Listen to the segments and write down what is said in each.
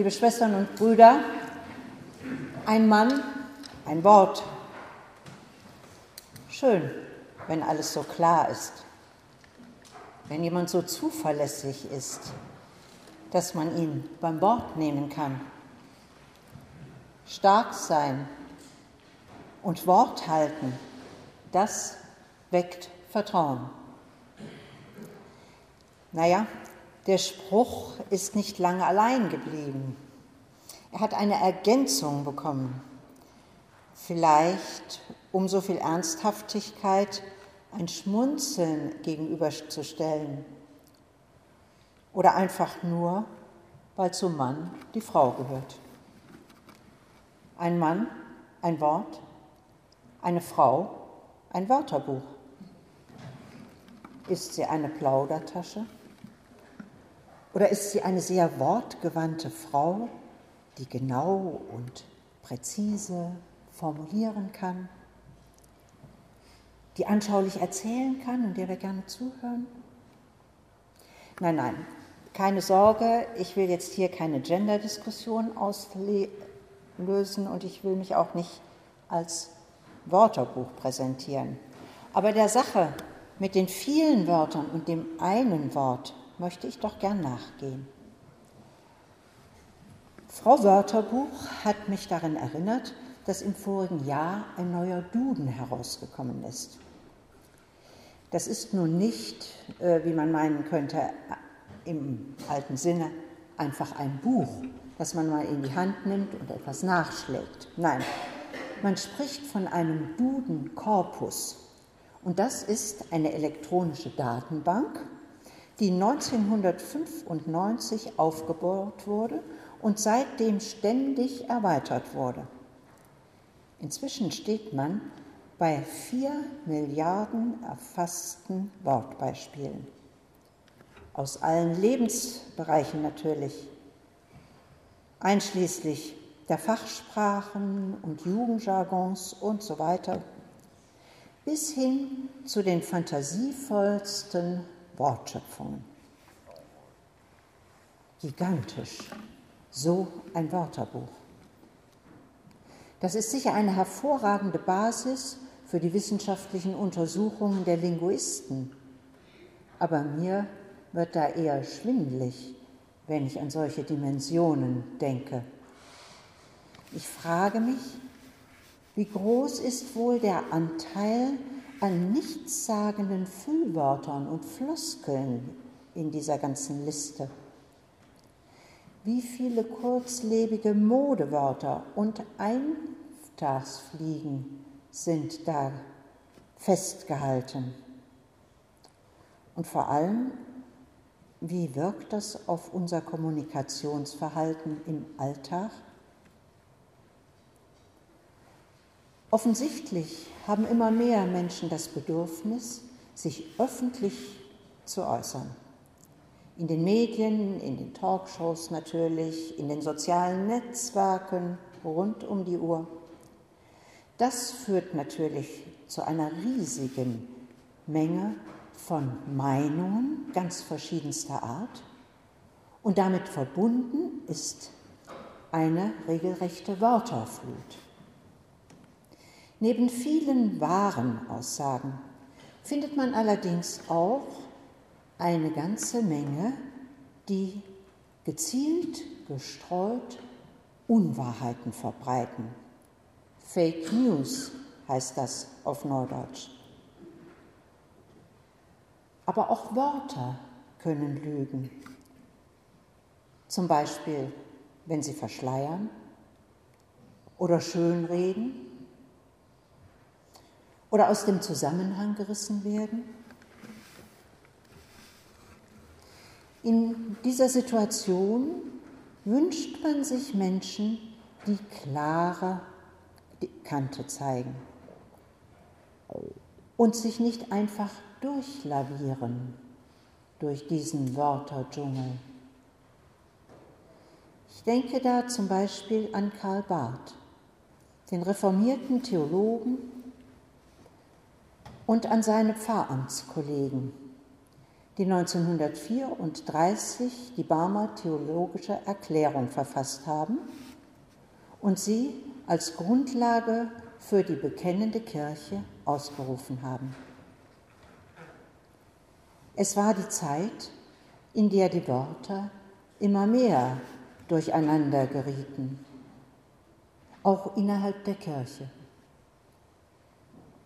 liebe Schwestern und Brüder, ein Mann, ein Wort. Schön, wenn alles so klar ist, wenn jemand so zuverlässig ist, dass man ihn beim Wort nehmen kann. Stark sein und Wort halten, das weckt Vertrauen. Naja, der Spruch ist nicht lange allein geblieben. Er hat eine Ergänzung bekommen. Vielleicht, um so viel Ernsthaftigkeit ein Schmunzeln gegenüberzustellen. Oder einfach nur, weil zum Mann die Frau gehört. Ein Mann, ein Wort, eine Frau, ein Wörterbuch. Ist sie eine Plaudertasche? Oder ist sie eine sehr wortgewandte Frau, die genau und präzise formulieren kann, die anschaulich erzählen kann und der wir gerne zuhören? Nein, nein, keine Sorge, ich will jetzt hier keine Gender-Diskussion auslösen und ich will mich auch nicht als Wörterbuch präsentieren. Aber der Sache mit den vielen Wörtern und dem einen Wort möchte ich doch gern nachgehen. Frau Wörterbuch hat mich darin erinnert, dass im vorigen Jahr ein neuer Duden herausgekommen ist. Das ist nun nicht, äh, wie man meinen könnte, im alten Sinne einfach ein Buch, das man mal in die Hand nimmt und etwas nachschlägt. Nein, man spricht von einem Duden-Korpus. Und das ist eine elektronische Datenbank, die 1995 aufgebaut wurde und seitdem ständig erweitert wurde. Inzwischen steht man bei vier Milliarden erfassten Wortbeispielen. Aus allen Lebensbereichen natürlich, einschließlich der Fachsprachen und Jugendjargons und so weiter, bis hin zu den fantasievollsten Wortschöpfungen. Gigantisch, so ein Wörterbuch. Das ist sicher eine hervorragende Basis für die wissenschaftlichen Untersuchungen der Linguisten. Aber mir wird da eher schwindlig, wenn ich an solche Dimensionen denke. Ich frage mich, wie groß ist wohl der Anteil an nichtssagenden Füllwörtern und Floskeln in dieser ganzen Liste? Wie viele kurzlebige Modewörter und Eintagsfliegen sind da festgehalten? Und vor allem, wie wirkt das auf unser Kommunikationsverhalten im Alltag? Offensichtlich haben immer mehr Menschen das Bedürfnis, sich öffentlich zu äußern. In den Medien, in den Talkshows natürlich, in den sozialen Netzwerken rund um die Uhr. Das führt natürlich zu einer riesigen Menge von Meinungen ganz verschiedenster Art und damit verbunden ist eine regelrechte Wörterflut. Neben vielen wahren Aussagen findet man allerdings auch eine ganze Menge, die gezielt, gestreut Unwahrheiten verbreiten. Fake News heißt das auf Norddeutsch. Aber auch Wörter können lügen. Zum Beispiel, wenn sie verschleiern oder schönreden oder aus dem Zusammenhang gerissen werden? In dieser Situation wünscht man sich Menschen, die klare Kante zeigen und sich nicht einfach durchlavieren durch diesen Wörterdschungel. Ich denke da zum Beispiel an Karl Barth, den reformierten Theologen und an seine Pfarramtskollegen, die 1934 die Barmer Theologische Erklärung verfasst haben und sie als Grundlage für die bekennende Kirche ausgerufen haben. Es war die Zeit, in der die Wörter immer mehr durcheinander gerieten, auch innerhalb der Kirche.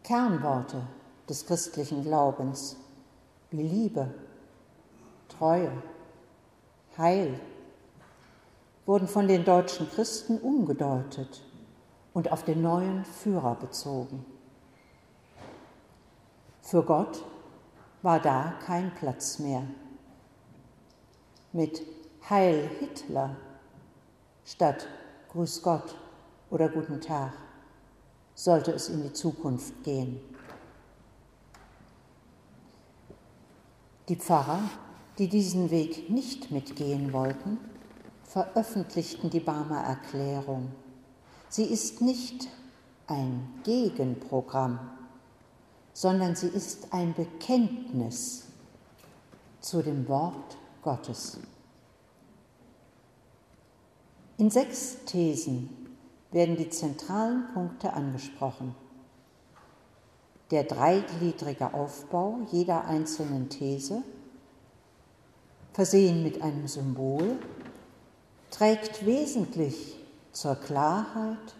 Kernworte des christlichen Glaubens wie Liebe, Treue, Heil wurden von den deutschen Christen umgedeutet und auf den neuen Führer bezogen. Für Gott war da kein Platz mehr. Mit Heil Hitler statt Grüß Gott oder Guten Tag sollte es in die Zukunft gehen. Die Pfarrer, die diesen Weg nicht mitgehen wollten, veröffentlichten die Barmer Erklärung. Sie ist nicht ein Gegenprogramm, sondern sie ist ein Bekenntnis zu dem Wort Gottes. In sechs Thesen werden die zentralen Punkte angesprochen. Der dreigliedrige Aufbau jeder einzelnen These, versehen mit einem Symbol, trägt wesentlich zur Klarheit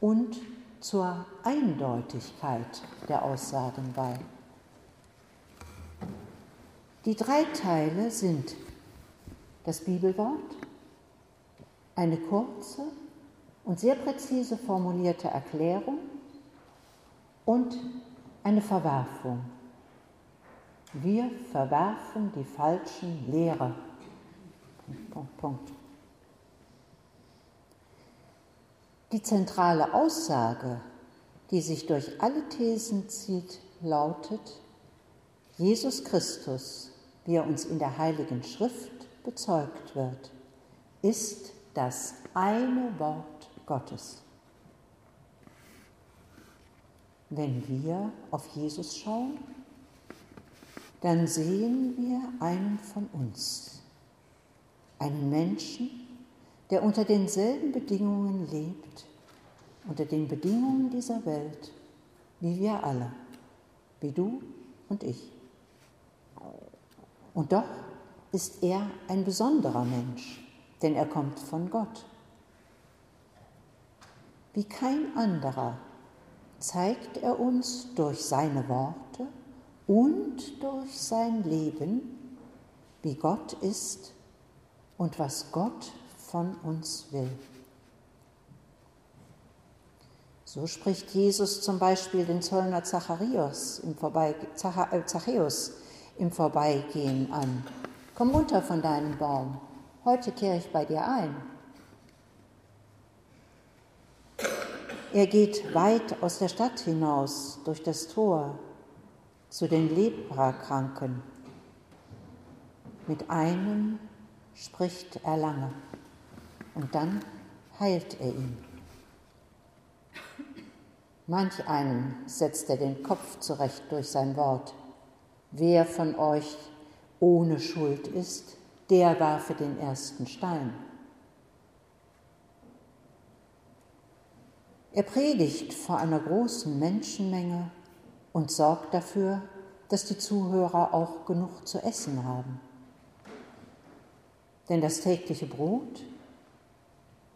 und zur Eindeutigkeit der Aussagen bei. Die drei Teile sind das Bibelwort, eine kurze und sehr präzise formulierte Erklärung und eine Verwerfung. Wir verwerfen die falschen Lehre. Punkt, Punkt, Punkt. Die zentrale Aussage, die sich durch alle Thesen zieht, lautet, Jesus Christus, wie er uns in der Heiligen Schrift bezeugt wird, ist das eine Wort Gottes. Wenn wir auf Jesus schauen, dann sehen wir einen von uns, einen Menschen, der unter denselben Bedingungen lebt, unter den Bedingungen dieser Welt, wie wir alle, wie du und ich. Und doch ist er ein besonderer Mensch denn er kommt von Gott. Wie kein anderer zeigt er uns durch seine Worte und durch sein Leben, wie Gott ist und was Gott von uns will. So spricht Jesus zum Beispiel den Zöllner Zacharias im Vorbeige äh, Zachäus im Vorbeigehen an. Komm runter von deinem Baum, heute kehre ich bei dir ein. Er geht weit aus der Stadt hinaus durch das Tor zu den Leprakranken. Mit einem spricht er lange und dann heilt er ihn. Manch einen setzt er den Kopf zurecht durch sein Wort. Wer von euch ohne Schuld ist, der warfe den ersten Stein. Er predigt vor einer großen Menschenmenge und sorgt dafür, dass die Zuhörer auch genug zu essen haben. Denn das tägliche Brot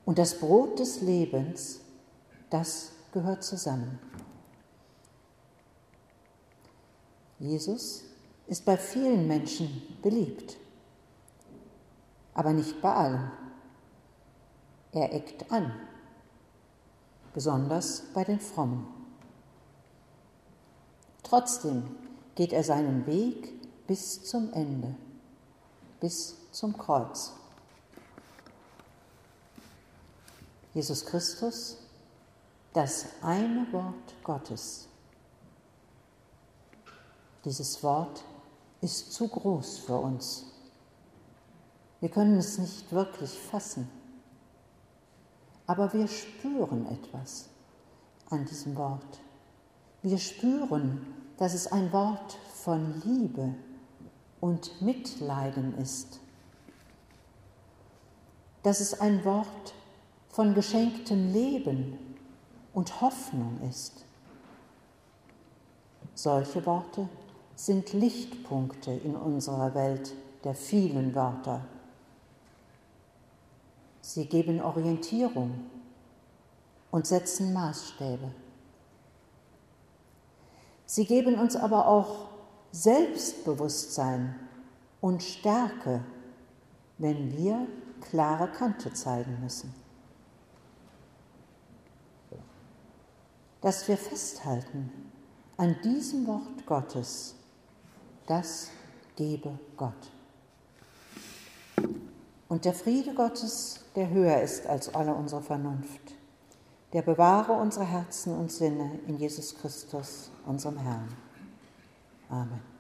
und das Brot des Lebens, das gehört zusammen. Jesus ist bei vielen Menschen beliebt aber nicht bei allen. Er eckt an, besonders bei den Frommen. Trotzdem geht er seinen Weg bis zum Ende, bis zum Kreuz. Jesus Christus, das eine Wort Gottes. Dieses Wort ist zu groß für uns. Wir können es nicht wirklich fassen, aber wir spüren etwas an diesem Wort. Wir spüren, dass es ein Wort von Liebe und Mitleiden ist, dass es ein Wort von geschenktem Leben und Hoffnung ist. Solche Worte sind Lichtpunkte in unserer Welt der vielen Wörter. Sie geben Orientierung und setzen Maßstäbe. Sie geben uns aber auch Selbstbewusstsein und Stärke, wenn wir klare Kante zeigen müssen. Dass wir festhalten an diesem Wort Gottes, das gebe Gott. Und der Friede Gottes, der höher ist als alle unsere Vernunft, der bewahre unsere Herzen und Sinne in Jesus Christus, unserem Herrn. Amen.